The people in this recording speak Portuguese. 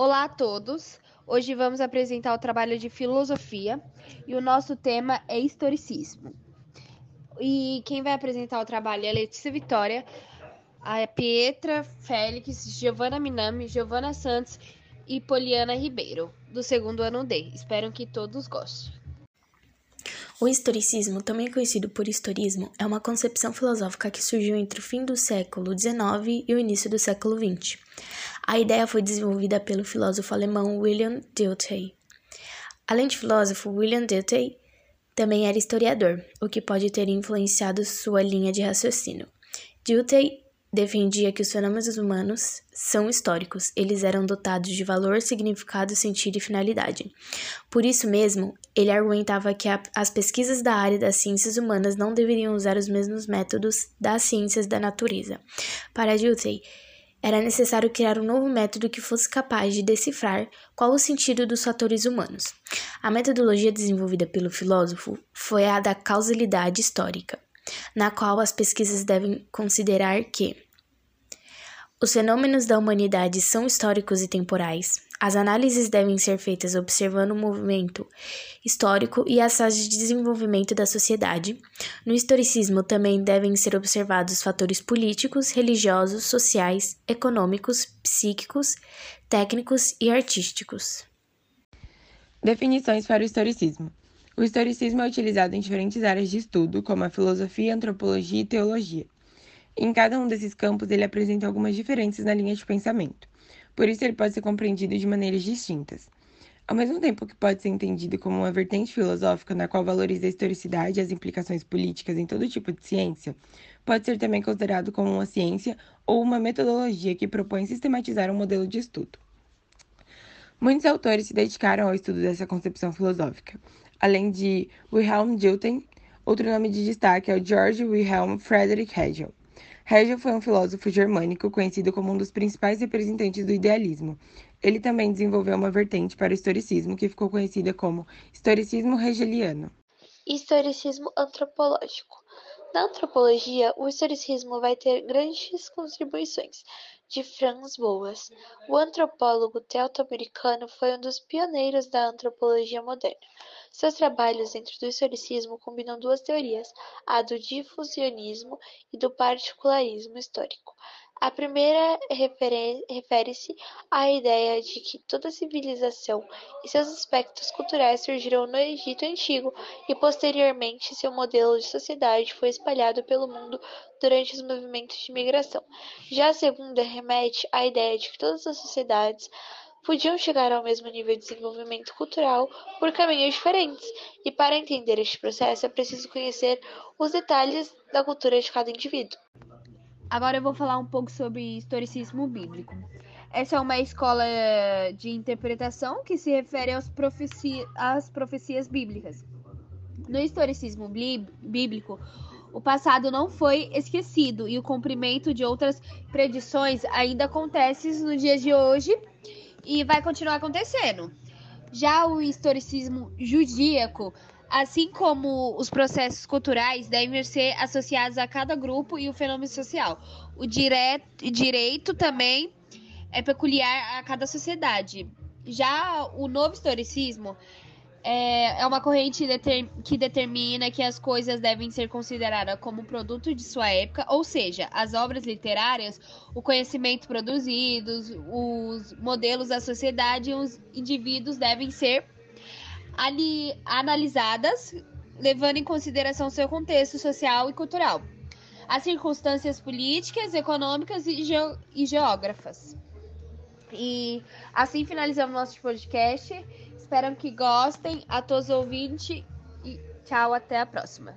Olá a todos! Hoje vamos apresentar o trabalho de filosofia e o nosso tema é historicismo. E quem vai apresentar o trabalho é a Letícia Vitória, a Pietra Félix, Giovana Minami, Giovana Santos e Poliana Ribeiro, do segundo ano D. Espero que todos gostem. O historicismo, também conhecido por historismo, é uma concepção filosófica que surgiu entre o fim do século XIX e o início do século XX. A ideia foi desenvolvida pelo filósofo alemão William Dilthey. Além de filósofo, William Dilthey também era historiador, o que pode ter influenciado sua linha de raciocínio. Dilthey defendia que os fenômenos humanos são históricos, eles eram dotados de valor, significado, sentido e finalidade. Por isso mesmo, ele argumentava que a, as pesquisas da área das ciências humanas não deveriam usar os mesmos métodos das ciências da natureza. Para Dilthey, era necessário criar um novo método que fosse capaz de decifrar qual o sentido dos fatores humanos. A metodologia desenvolvida pelo filósofo foi a da causalidade histórica na qual as pesquisas devem considerar que os fenômenos da humanidade são históricos e temporais. As análises devem ser feitas observando o movimento histórico e as fases de desenvolvimento da sociedade. No historicismo também devem ser observados fatores políticos, religiosos, sociais, econômicos, psíquicos, técnicos e artísticos. Definições para o historicismo. O historicismo é utilizado em diferentes áreas de estudo, como a filosofia, antropologia e teologia. Em cada um desses campos, ele apresenta algumas diferenças na linha de pensamento. Por isso, ele pode ser compreendido de maneiras distintas. Ao mesmo tempo que pode ser entendido como uma vertente filosófica na qual valoriza a historicidade e as implicações políticas em todo tipo de ciência, pode ser também considerado como uma ciência ou uma metodologia que propõe sistematizar um modelo de estudo. Muitos autores se dedicaram ao estudo dessa concepção filosófica além de Wilhelm Dilthey. Outro nome de destaque é o George Wilhelm Friedrich Hegel. Hegel foi um filósofo germânico conhecido como um dos principais representantes do idealismo. Ele também desenvolveu uma vertente para o historicismo que ficou conhecida como historicismo hegeliano. Historicismo antropológico. Na antropologia, o historicismo vai ter grandes contribuições de Franz Boas. O antropólogo teuto-americano foi um dos pioneiros da antropologia moderna. Seus trabalhos dentro do historicismo combinam duas teorias, a do difusionismo e do particularismo histórico. A primeira refere-se à ideia de que toda civilização e seus aspectos culturais surgiram no Egito Antigo e, posteriormente, seu modelo de sociedade foi espalhado pelo mundo durante os movimentos de migração. Já a segunda remete à ideia de que todas as sociedades podiam chegar ao mesmo nível de desenvolvimento cultural por caminhos diferentes, e para entender este processo é preciso conhecer os detalhes da cultura de cada indivíduo. Agora eu vou falar um pouco sobre historicismo bíblico. Essa é uma escola de interpretação que se refere profeci às profecias bíblicas. No historicismo bíblico, o passado não foi esquecido e o cumprimento de outras predições ainda acontece no dia de hoje e vai continuar acontecendo. Já o historicismo judíaco assim como os processos culturais devem ser associados a cada grupo e o fenômeno social. O direito também é peculiar a cada sociedade. Já o novo historicismo é uma corrente que determina que as coisas devem ser consideradas como produto de sua época, ou seja, as obras literárias, o conhecimento produzido, os modelos da sociedade e os indivíduos devem ser ali analisadas, levando em consideração seu contexto social e cultural, as circunstâncias políticas, econômicas e, ge e geógrafas. E assim finalizamos nosso podcast. Espero que gostem. A todos os ouvintes e tchau, até a próxima.